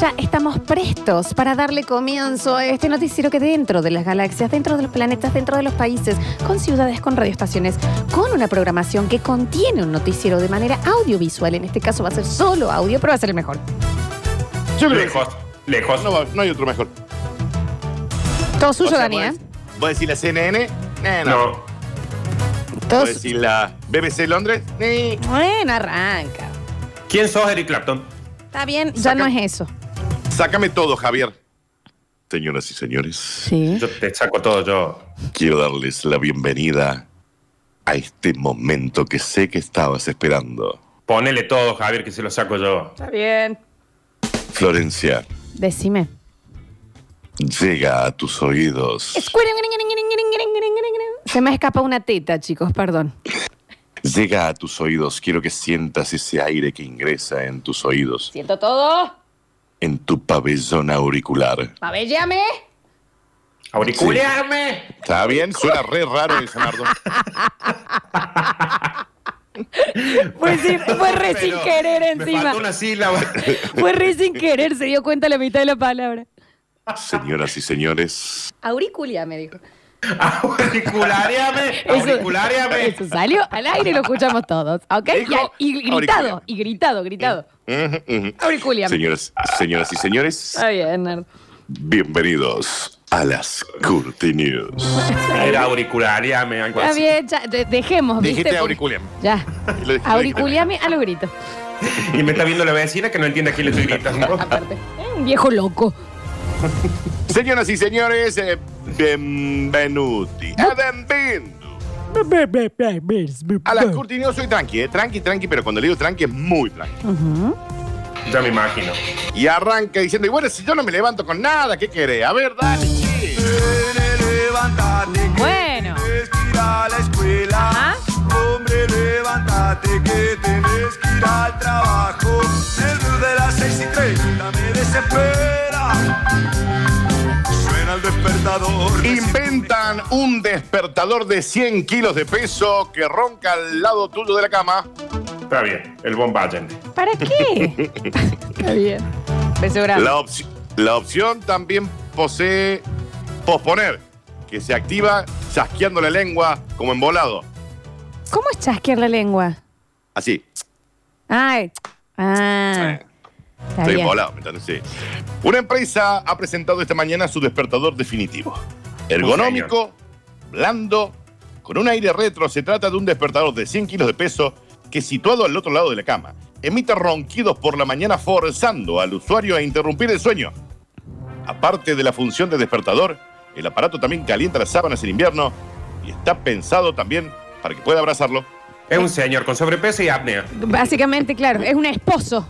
Ya estamos prestos para darle comienzo a este noticiero que dentro de las galaxias, dentro de los planetas, dentro de los países, con ciudades, con radioestaciones, con una programación que contiene un noticiero de manera audiovisual. En este caso va a ser solo audio, pero va a ser el mejor. Yo creo que Lejos, lejos. no, hay otro mejor. Todo suyo, O sea, Dani, ¿eh? ¿Vos ¿Vos decís la CNN? Eh, no. No. Todo ¿Vos decís la BBC Londres? Ni. Bueno, arranca. ¿Quién sos, Eric Clapton? Está bien, ya Saca- no es eso. Sácame todo, Javier. Señoras y señores, Sí. Yo te saco todo yo. quiero darles la bienvenida a este momento que sé que estabas esperando. Ponele todo, Javier, que se lo saco yo. Está bien. Florencia, Decime. llega a tus oídos. Se me escapa una teta, chicos, perdón. Llega a tus oídos. Quiero que sientas ese aire que ingresa en tus oídos, Siento todo. En tu pabellón auricular. Pabellame. ¡Auricularme! ¿Está bien? Suena re raro el sonardo. Fue, sin, fue re sin querer Me encima. faltó una sílaba. Fue re sin querer, se dio cuenta la mitad de la palabra. Señoras y señores, Auriculia, me dijo. ¡Auriculariame! ¡Auriculariame! eso salió al aire y lo escuchamos todos, ¿ok? Dijo Y, y gritado, y gritado, gritado. Señoras, señoras y señores, Está bien, Nerd. bienvenidos a las Curti News. Era auriculariame, algo Está bien, ya, de- dejemos, ¿viste? Dijiste Porque- auriculiam. Ya. Lo Auriculiame a los gritos. Y me está viendo la vecina que no entiende a quién le estoy gritando. Aparte. Un viejo loco. Señoras y señores, eh, benvenuti. E benvenuto. A las Curti News soy tranqui, eh, tranqui, tranqui, pero cuando le digo tranqui es muy tranqui. Ya me imagino. Y arranca diciendo, y bueno, si yo no me levanto con nada, ¿qué querés? A ver, dale, che. Bueno. tienes que ir a la escuela. Ajá. Hombre, levántate que tenés que ir al trabajo. El blues de las seis y treinta me desespera. Inventan un despertador de 100 kilos de peso que ronca al lado tuyo de la cama. Está bien, el Bombagen. ¿Para qué? Está bien. Beso grande. La, opci- la opción también posee posponer, que se activa chasqueando la lengua como embolado. ¿Cómo es chasquear la lengua? Así. Ay. Ah. Está Estoy bien. embolado, ¿me entiendes? Sí. Una empresa ha presentado esta mañana su despertador definitivo. Ergonómico, blando, con un aire retro. Se trata de un despertador de 100 kilos de peso que situado al otro lado de la cama, emite ronquidos por la mañana forzando al usuario a interrumpir el sueño. Aparte de la función de despertador, el aparato también calienta las sábanas en invierno y está pensado también para que pueda abrazarlo. Es un señor con sobrepeso y apnea. Básicamente, claro, es un esposo.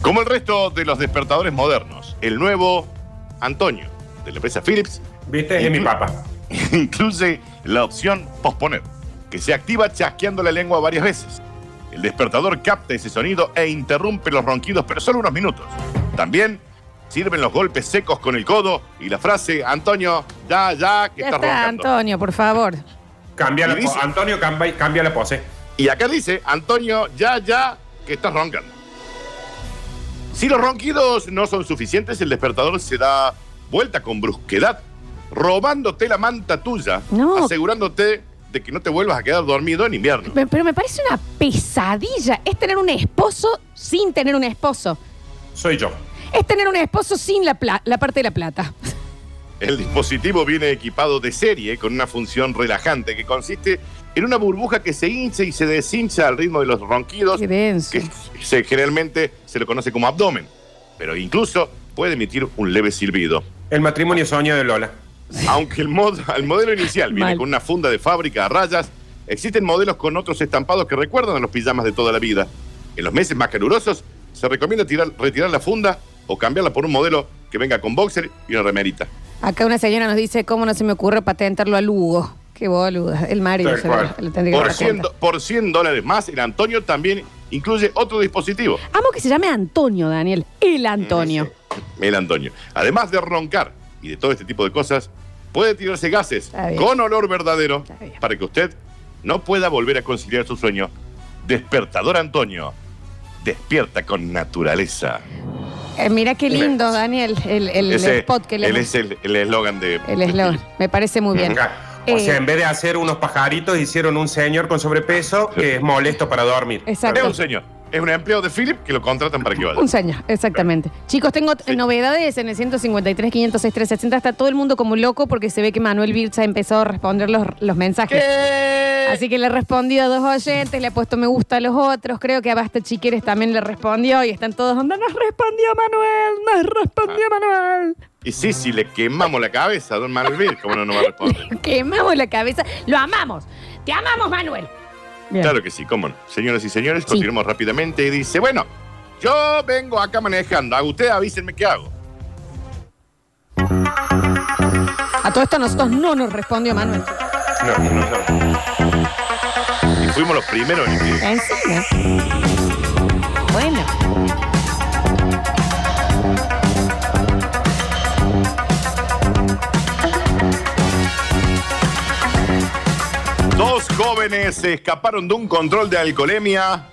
Como el resto de los despertadores modernos, el nuevo Antonio de la empresa Philips ¿Viste? Es mi papá. incluye la opción posponer, que se activa chasqueando la lengua varias veces. El despertador capta ese sonido e interrumpe los ronquidos, pero solo unos minutos. También sirven los golpes secos con el codo y la frase, Antonio, ya, ya, que Ya estás está, roncando. Antonio, por favor. Cambia la dice- Antonio, cambia, cambia la pose. Y acá dice, Antonio, ya, ya, que estás roncando. Si los ronquidos no son suficientes, el despertador se da vuelta con brusquedad, robándote la manta tuya, No. asegurándote de que no te vuelvas a quedar dormido en invierno. Pe- Pero me parece una pesadilla. Es tener un esposo sin tener un esposo. Soy yo. Es tener un esposo sin la, pla- la parte de la plata. El dispositivo viene equipado de serie con una función relajante que consiste en una burbuja que se hincha y se deshincha al ritmo de los ronquidos, Qué denso. que se- generalmente se lo conoce como abdomen, pero incluso puede emitir un leve silbido. El matrimonio soñado de Lola. Aunque el, mod- el modelo inicial viene Mal. con una funda de fábrica a rayas, existen modelos con otros estampados que recuerdan a los pijamas de toda la vida. En los meses más calurosos se recomienda tirar- retirar la funda o cambiarla por un modelo que venga con boxer y una remerita. Acá una señora nos dice, ¿cómo no se me ocurre patentarlo a Lugo? Qué boluda. El Mario Tal se cual. lo, lo tendría que Por 100, patentar. por 100 dólares más, el Antonio también incluye otro dispositivo. Amo que se llame Antonio, Daniel. El Antonio. Antonio. Además de roncar y de todo este tipo de cosas, puede tirarse gases con olor verdadero para que usted no pueda volver a conciliar su sueño. Despertador Antonio. Despierta con naturaleza. Eh, mira qué lindo, Daniel, el, el Ese- spot que le él es el el eslogan de. El eslogan. Me parece muy bien. O Eh, sea, en vez de hacer unos pajaritos, hicieron un señor con sobrepeso que es molesto para dormir. Exacto. Es un señor. Es un empleado de Philip que lo contratan para que vaya. Un señor, exactamente. Chicos, tengo t- novedades en el 153, 506, 360. Está todo el mundo como loco porque se ve que Manuel Birza empezó a responder los, los mensajes. Así que le respondió a dos oyentes, le ha puesto me gusta a los otros. Creo que a Basta Chiqueres también le respondió y están todos onda. Nos respondió Manuel, nos respondió Manuel. Y sí, si le quemamos la cabeza a Don Manuel Vir, ¿cómo no nos va a responder? Quemamos la cabeza. Lo amamos. Te amamos, Manuel. Bien. Claro que sí, cómo no. Señoras y señores, continuamos rápidamente y dice, bueno, yo vengo acá manejando, a ustedes avísenme qué hago. A todo esto nosotros no nos respondió Manuel. No, no, no. Y fuimos los primeros en. Encima. Dos jóvenes se escaparon de un control de alcoholemia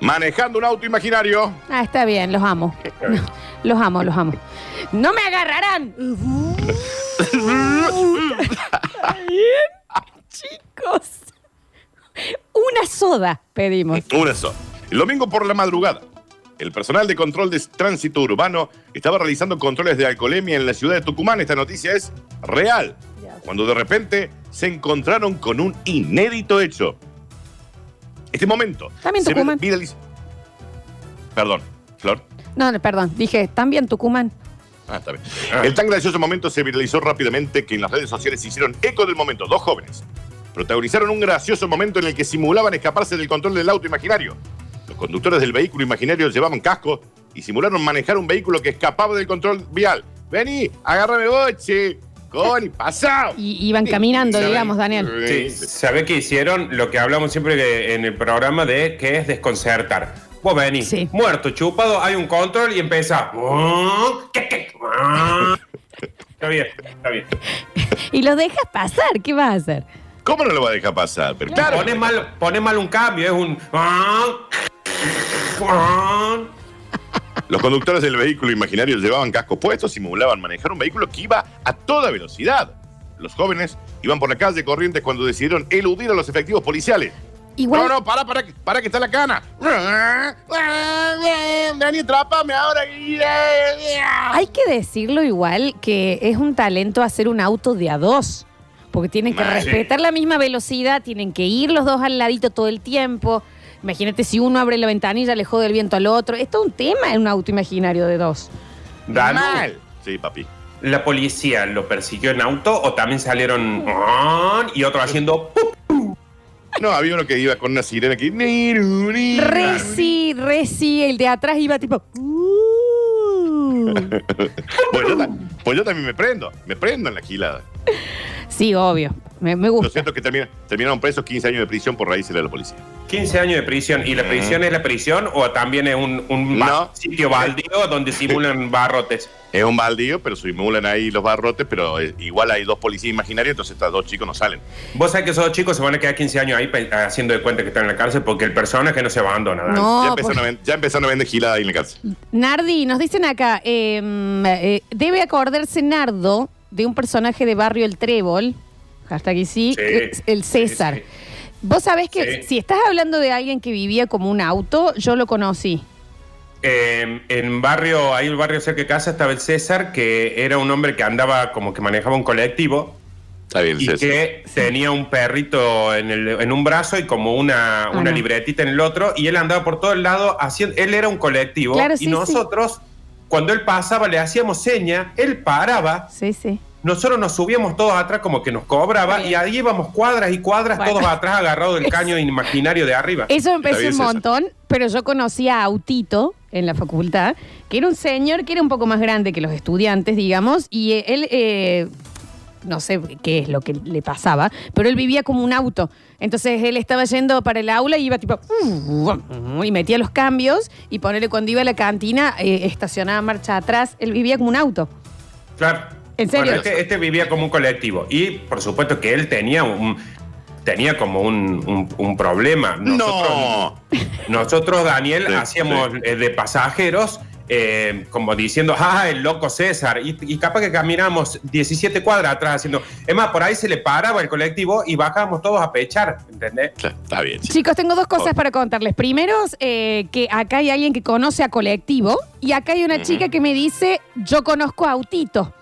manejando un auto imaginario. Ah, está bien, los amo. Los amo, los amo. ¡No me agarrarán! bien, chicos. Una soda pedimos. Una sola. El domingo por la madrugada, el personal de control de tránsito urbano estaba realizando controles de alcoholemia en la ciudad de Tucumán. Esta noticia es real. Cuando de repente se encontraron con un inédito hecho. Este momento. También se Tucumán. viraliza- Perdón, Flor. No, no, perdón. Dije, ¿también Tucumán? Ah, está bien. El tan gracioso momento se viralizó rápidamente que en las redes sociales se hicieron eco del momento. Dos jóvenes protagonizaron un gracioso momento en el que simulaban escaparse del control del auto imaginario. Los conductores del vehículo imaginario llevaban casco y simularon manejar un vehículo que escapaba del control vial. Vení, agárrame boche. Coni, pasao. Y iban caminando, digamos, Daniel. Sí, ¿Sabe qué hicieron? Lo que hablamos siempre en el programa de que es desconcertar. Vos venís, Sí. muerto, chupado, hay un control y empieza. Está bien, está bien. Y los dejas pasar, ¿qué vas a hacer? ¿Cómo no lo va a dejar pasar? Pero claro. Pone mal, pone mal un cambio, es un. Los conductores del vehículo imaginario llevaban cascos puestos, simulaban manejar un vehículo que iba a toda velocidad. Los jóvenes iban por la calle Corrientes cuando decidieron eludir a los efectivos policiales. Igual, No, no, para, para, para que está la cana. Dani, atrápame ahora. hay que decirlo igual que es un talento hacer un auto de a dos. Porque tienen que respetar la misma velocidad, tienen que ir los dos al ladito todo el tiempo. Imagínate si uno abre la ventanilla, le jode el viento al otro. Es todo un tema en un auto imaginario de dos. Danu, Mal. Sí, papi. ¿La policía lo persiguió en auto o también salieron y otro haciendo ¡pup! No, había uno que iba con una sirena niru. Reci, Reci, el de atrás iba tipo. "Uh". Pues yo, pues yo también me prendo. Me prendo en la gilada. Sí, obvio. Me, me Lo gusta. cierto es que termina- terminaron presos 15 años de prisión por raíces de la policía. 15 años de prisión. ¿Y la prisión es la prisión o también es un, un No. sitio baldío donde simulan barrotes? Es un baldío, pero simulan ahí los barrotes, pero eh, igual hay dos policías imaginarios, entonces estos dos chicos no salen. Vos sabés que esos dos chicos se van a quedar 15 años ahí haciendo de cuenta que están en la cárcel porque el personaje no se abandona. No, ya, empezaron a ven- ya empezaron a vender gilada ahí en la cárcel. Nardi, nos dicen acá, eh, eh, debe acordarse Nardo de un personaje de Barrio El Trébol, hasta aquí sí, el sí, César. sí. Vos sabés que Sí. si estás hablando de alguien que vivía como un auto, yo lo conocí. Eh, en barrio, ahí el barrio cerca de casa estaba el César, que era un hombre que andaba como que manejaba un colectivo Está bien, y César. que tenía un perrito en, el- en un brazo y como una, Ah, una no. libretita en el otro, y él andaba por todo el lado haciendo, él era un colectivo, Claro, y sí, sí. nosotros, cuando él pasaba, le hacíamos seña, él paraba, Sí, sí. Nosotros nos subíamos todos atrás como que nos cobraba, Bien. y ahí íbamos cuadras y cuadras, Bueno. todos atrás agarrados del caño imaginario de arriba. Eso empezó un montón, pero yo conocí a Autito, en la facultad, que era un señor que era un poco más grande que los estudiantes, digamos, y eh, él, eh, no sé qué es lo que le pasaba, pero él vivía como un auto. Entonces él estaba yendo para el aula y iba tipo, y metía los cambios, y ponerle cuando iba a la cantina, eh, estacionaba marcha atrás, él vivía como un auto. Claro. ¿En serio? Bueno, este, este vivía como un colectivo. Y por supuesto que él tenía un. Tenía como un, un- un problema. No. Nosotros, Daniel, Sí, hacíamos eh, de pasajeros, eh, como diciendo, ah, el loco César. Y, y capaz que caminamos 17 cuadras atrás haciendo. Es más, por ahí se le paraba el colectivo y bajábamos todos a pechar, ¿entendés? Claro, Está bien, sí. Chicos, tengo dos cosas para contarles. Primero, eh, que acá hay alguien que conoce a Colectivo y acá hay una chica que me dice, yo conozco a Autito.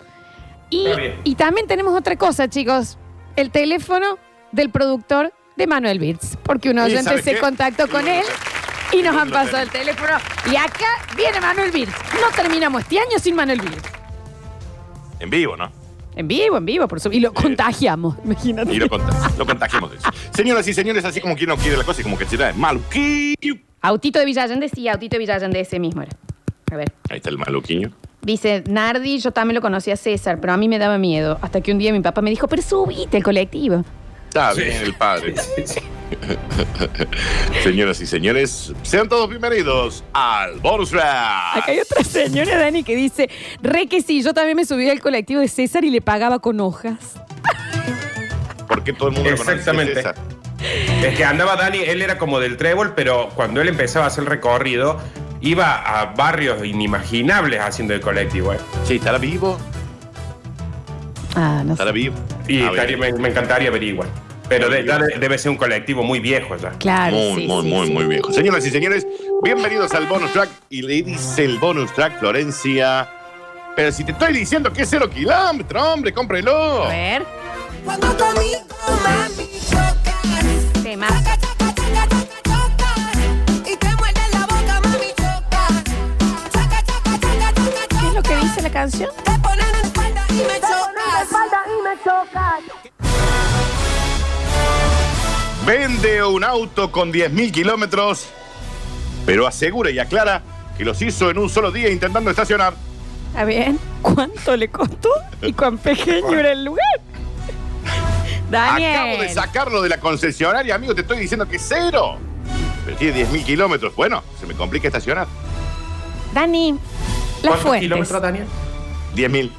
Y, Está bien. y también tenemos otra cosa, chicos. El teléfono del productor de Manuel Birds, porque un ¿Y oyente sabes se qué? contactó con él y nos han pasado el teléfono. Y acá viene Manuel Birds. No terminamos este año sin Manuel Birds. En vivo, ¿no? En vivo, en vivo, por supuesto. Y lo contagiamos, imagínate. Y lo, conta- lo contagiamos de eso. Señoras y señores, así como quien no quiere la cosa y como que se da maluquillo. Autito de Villallende, sí, Autito de Villallende, ese mismo era. A ver. Ahí está el maluquiño. Dice, Nardi, yo también lo conocí a César, pero a mí me daba miedo. Hasta que un día mi papá me dijo, pero subite el colectivo. Está Sí. bien el padre. Señoras y señores, sean todos bienvenidos al Bonus Track. Acá hay otra señora, Dani, que dice, re que sí, yo también me subí al colectivo de César y le pagaba con hojas. ¿Por qué todo el mundo lo conoce, Exactamente. César? Es que andaba Dani, él era como del trébol, pero cuando él empezaba a hacer el recorrido, iba a barrios inimaginables haciendo el colectivo. ¿eh? Sí, ¿estará vivo? Ah, no ¿Estará sé. vivo? Y Ah, estaría- bien. me, me encantaría averiguar. Pero de- debe ser un colectivo muy viejo ya. Claro, Muy, sí, muy, sí, muy, sí. muy viejo. Señoras y señores, bienvenidos al bonus track. Y le dice el bonus track, Florencia. Pero si te estoy diciendo que es cero kilómetros, hombre, cómprelo. A ver, Cuando conmigo, mami, canción? Te ponen en espalda y me chocas. Vende un auto con 10.000 kilómetros, pero asegura y aclara que los hizo en un solo día intentando estacionar. A ver, ¿cuánto le costó? ¿Y cuán pequeño era el lugar? Daniel. Acabo de sacarlo de la concesionaria, amigo, te estoy diciendo que es cero. Pero tiene 10.000 kilómetros. Bueno, se me complica estacionar. Dani, las ¿Cuántos fuentes. kilómetros, Daniel? 10.000.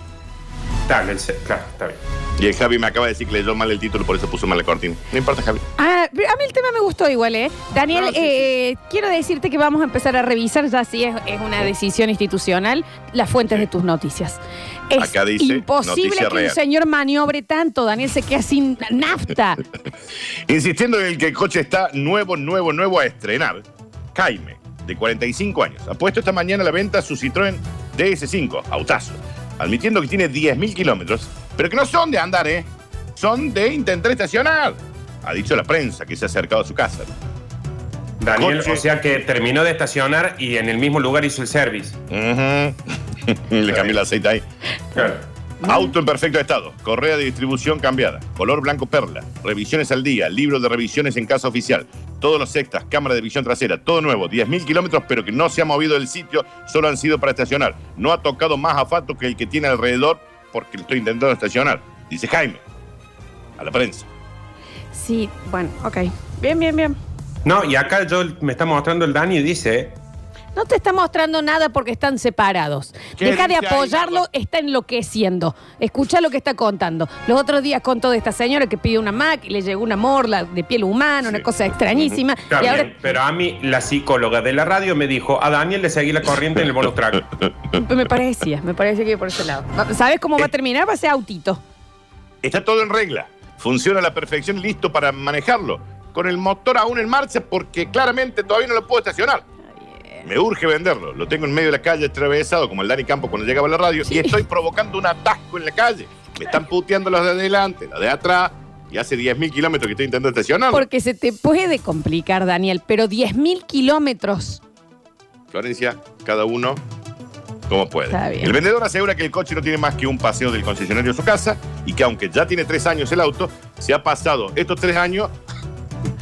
Está, el claro, está bien. Y el Javi me acaba de decir que leyó mal el título, por eso puso mal la cortina. No importa, Javi. Ah, pero a mí el tema me gustó igual, ¿eh? Daniel, No, sí, eh, quiero decirte que vamos a empezar a revisar, ya si es, es una decisión institucional, las fuentes de tus noticias. Es Acá dice, imposible que un señor maniobre tanto, Daniel se queda sin nafta. Insistiendo en el que el coche está nuevo, nuevo, nuevo a estrenar. Jaime, de 45 años, ha puesto esta mañana a la venta su Citroën DS5, autazo, admitiendo que tiene 10.000 kilómetros, pero que no son de andar, ¿eh? Son de intentar estacionar. Ha dicho la prensa que se ha acercado a su casa. Daniel, Coche. o sea que terminó de estacionar y en el mismo lugar hizo el service. Le cambió el aceite ahí. Claro. Auto en perfecto estado, correa de distribución cambiada, color blanco perla, revisiones al día, libro de revisiones en casa oficial, todos los extras, cámara de visión trasera, todo nuevo, 10.000 kilómetros, pero que no se ha movido del sitio, solo han sido para estacionar. No ha tocado más asfalto que el que tiene alrededor porque lo estoy intentando estacionar, dice Jaime, a la prensa. Sí, bueno, ok. Bien, bien, bien. No, y acá yo me está mostrando el Dani y dice, No te está mostrando nada porque están separados. ¿Qué Deja de dice ahí, apoyarlo, Nardo? está enloqueciendo. Escucha lo que está contando. Los otros días contó de esta señora que pidió una Mac y le llegó una morla de piel humana, una Sí. cosa extrañísima. está y bien, ahora pero a mí la psicóloga de la radio me dijo, a Daniel le seguí la corriente en el bonus track. me parecía, me parece que por ese lado. ¿Sabes cómo va a Eh. terminar? Va a ser autito. Está todo en regla, funciona a la perfección listo para manejarlo, con el motor aún en marcha porque claramente todavía no lo puedo estacionar. Me urge venderlo. Lo tengo en medio de la calle atravesado como el Dani Campo cuando llegaba a la radio y estoy provocando un atasco en la calle. Me están puteando los de adelante, los de atrás y hace 10.000 kilómetros que estoy intentando estacionar. Porque se te puede complicar, Daniel, pero 10.000 kilómetros. Florencia, cada uno como puede. Está bien. El vendedor asegura que el coche no tiene más que un paseo del concesionario a su casa y que aunque ya tiene tres años el auto, se ha pasado estos tres años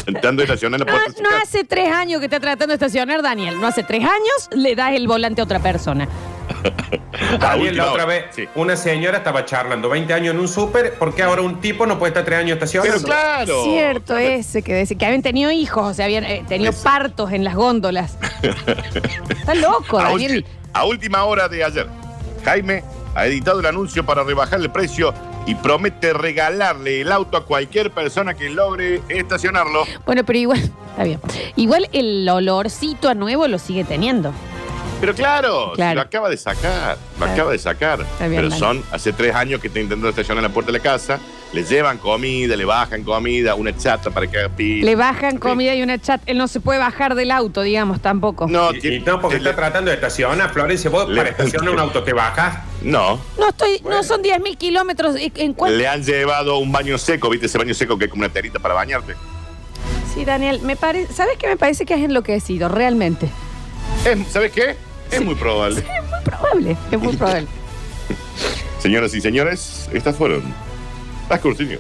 intentando estacionar en la No, puerta de su no hace tres años que está tratando de estacionar Daniel. No hace tres años le das el volante a otra persona. Daniel, última la otra hora. vez, Sí. una señora estaba charlando 20 años en un súper, ¿por qué ahora un tipo no puede estar tres años estacionando? Pero claro. Cierto ese que dice que habían tenido hijos, o sea, habían eh, tenido Eso. partos en las góndolas. Está loco, A, Daniel. a última hora de ayer, Jaime ha editado el anuncio para rebajar el precio y promete regalarle el auto a cualquier persona que logre estacionarlo. Bueno, pero igual, está bien. Igual el olorcito a nuevo lo sigue teniendo. Pero claro, Claro. si lo acaba de sacar, lo Claro. acaba de sacar. Está bien, Pero son hace tres años que está intentando estacionar en la puerta de la casa, le llevan comida, le bajan comida, una chata para que haga pis. Le bajan Sí. comida y una chat. Él no se puede bajar del auto, digamos, tampoco. No, Y, tiene- y no, porque le- está tratando de estacionar, Florencia, vos Le- para estacionar un auto te bajas. no. No estoy, no son 10.000 kilómetros. ¿En en cuánto? Le han llevado un baño seco, ¿viste ese baño seco que es como una terita para bañarte? Sí, Daniel, me parece. ¿Sabes qué me parece que has enloquecido? Realmente. Es- ¿Sabes qué? Es muy probable. Es muy probable. Es muy probable. Señoras y señores, estas fueron las cortinas.